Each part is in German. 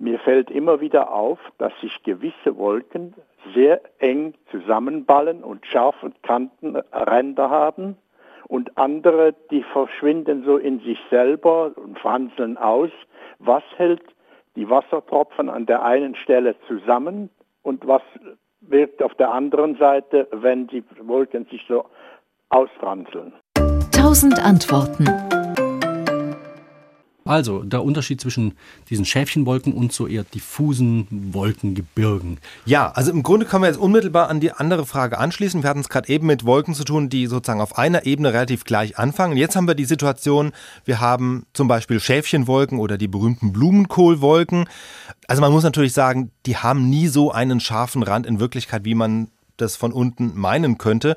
Mir fällt immer wieder auf, dass sich gewisse Wolken sehr eng zusammenballen und scharfe Kantenränder haben und andere, die verschwinden so in sich selber und franzeln aus. Was hält die Wassertropfen an der einen Stelle zusammen und was wirkt auf der anderen Seite, wenn die Wolken sich so ausfranzeln? Tausend Antworten. Also der Unterschied zwischen diesen Schäfchenwolken und so eher diffusen Wolkengebirgen. Ja, also im Grunde können wir jetzt unmittelbar an die andere Frage anschließen. Wir hatten es gerade eben mit Wolken zu tun, die sozusagen auf einer Ebene relativ gleich anfangen. Jetzt haben wir die Situation, wir haben zum Beispiel Schäfchenwolken oder die berühmten Blumenkohlwolken. Also man muss natürlich sagen, die haben nie so einen scharfen Rand in Wirklichkeit, wie man das von unten meinen könnte.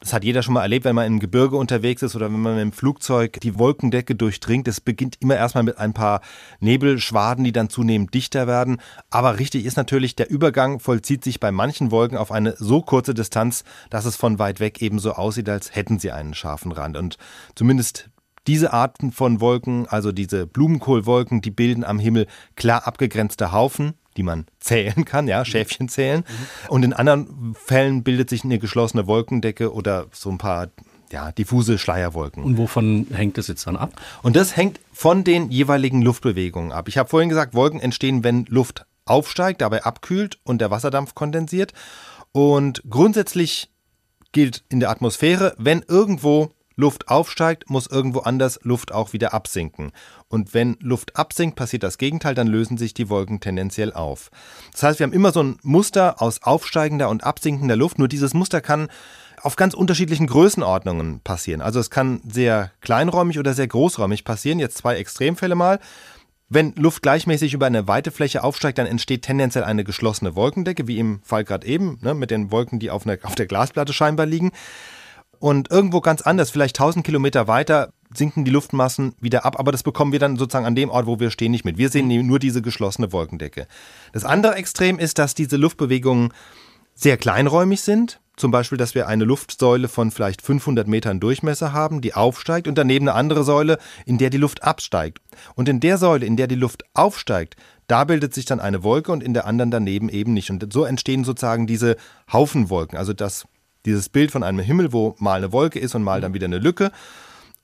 Das hat jeder schon mal erlebt, wenn man im Gebirge unterwegs ist oder wenn man dem Flugzeug die Wolkendecke durchdringt. Es beginnt immer erstmal mit ein paar Nebelschwaden, die dann zunehmend dichter werden. Aber richtig ist natürlich, der Übergang vollzieht sich bei manchen Wolken auf eine so kurze Distanz, dass es von weit weg ebenso aussieht, als hätten sie einen scharfen Rand. Und zumindest diese Arten von Wolken, also diese Blumenkohlwolken, die bilden am Himmel klar abgegrenzte Haufen, die man zählen kann, ja, Schäfchen zählen. Mhm. Und in anderen Fällen bildet sich eine geschlossene Wolkendecke oder so ein paar ja, diffuse Schleierwolken. Und wovon hängt das jetzt dann ab? Und das hängt von den jeweiligen Luftbewegungen ab. Ich habe vorhin gesagt, Wolken entstehen, wenn Luft aufsteigt, dabei abkühlt und der Wasserdampf kondensiert. Und grundsätzlich gilt in der Atmosphäre, wenn irgendwo Luft aufsteigt, muss irgendwo anders Luft auch wieder absinken. Und wenn Luft absinkt, passiert das Gegenteil, dann lösen sich die Wolken tendenziell auf. Das heißt, wir haben immer so ein Muster aus aufsteigender und absinkender Luft, nur dieses Muster kann auf ganz unterschiedlichen Größenordnungen passieren. Also es kann sehr kleinräumig oder sehr großräumig passieren. Jetzt zwei Extremfälle mal. Wenn Luft gleichmäßig über eine weite Fläche aufsteigt, dann entsteht tendenziell eine geschlossene Wolkendecke, wie im Fall gerade eben, ne, mit den Wolken, die auf, eine, auf der Glasplatte scheinbar liegen. Und irgendwo ganz anders, vielleicht 1000 Kilometer weiter, sinken die Luftmassen wieder ab, aber das bekommen wir dann sozusagen an dem Ort, wo wir stehen, nicht mit. Wir sehen nur diese geschlossene Wolkendecke. Das andere Extrem ist, dass diese Luftbewegungen sehr kleinräumig sind. Zum Beispiel, dass wir eine Luftsäule von vielleicht 500 Metern Durchmesser haben, die aufsteigt und daneben eine andere Säule, in der die Luft absteigt. Und in der Säule, in der die Luft aufsteigt, da bildet sich dann eine Wolke und in der anderen daneben eben nicht. Und so entstehen sozusagen diese Haufenwolken, also das dieses Bild von einem Himmel, wo mal eine Wolke ist und mal dann wieder eine Lücke.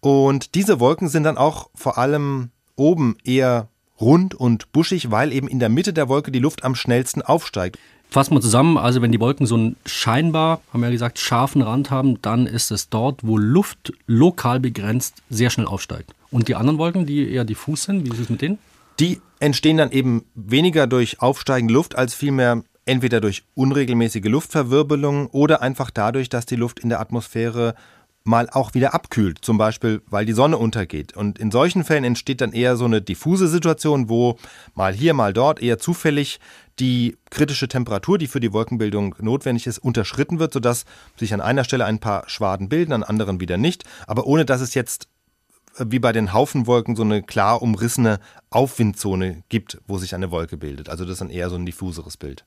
Und diese Wolken sind dann auch vor allem oben eher rund und buschig, weil eben in der Mitte der Wolke die Luft am schnellsten aufsteigt. Fassen wir zusammen, also wenn die Wolken so einen scheinbar, haben wir ja gesagt, scharfen Rand haben, dann ist es dort, wo Luft lokal begrenzt sehr schnell aufsteigt. Und die anderen Wolken, die eher diffus sind, wie ist es mit denen? Die entstehen dann eben weniger durch aufsteigende Luft als vielmehr entweder durch unregelmäßige Luftverwirbelung oder einfach dadurch, dass die Luft in der Atmosphäre mal auch wieder abkühlt, zum Beispiel weil die Sonne untergeht. Und in solchen Fällen entsteht dann eher so eine diffuse Situation, wo mal hier, mal dort eher zufällig die kritische Temperatur, die für die Wolkenbildung notwendig ist, unterschritten wird, sodass sich an einer Stelle ein paar Schwaden bilden, an anderen wieder nicht, aber ohne dass es jetzt äh, wie bei den Haufenwolken so eine klar umrissene Aufwindzone gibt, wo sich eine Wolke bildet. Also das ist dann eher so ein diffuseres Bild.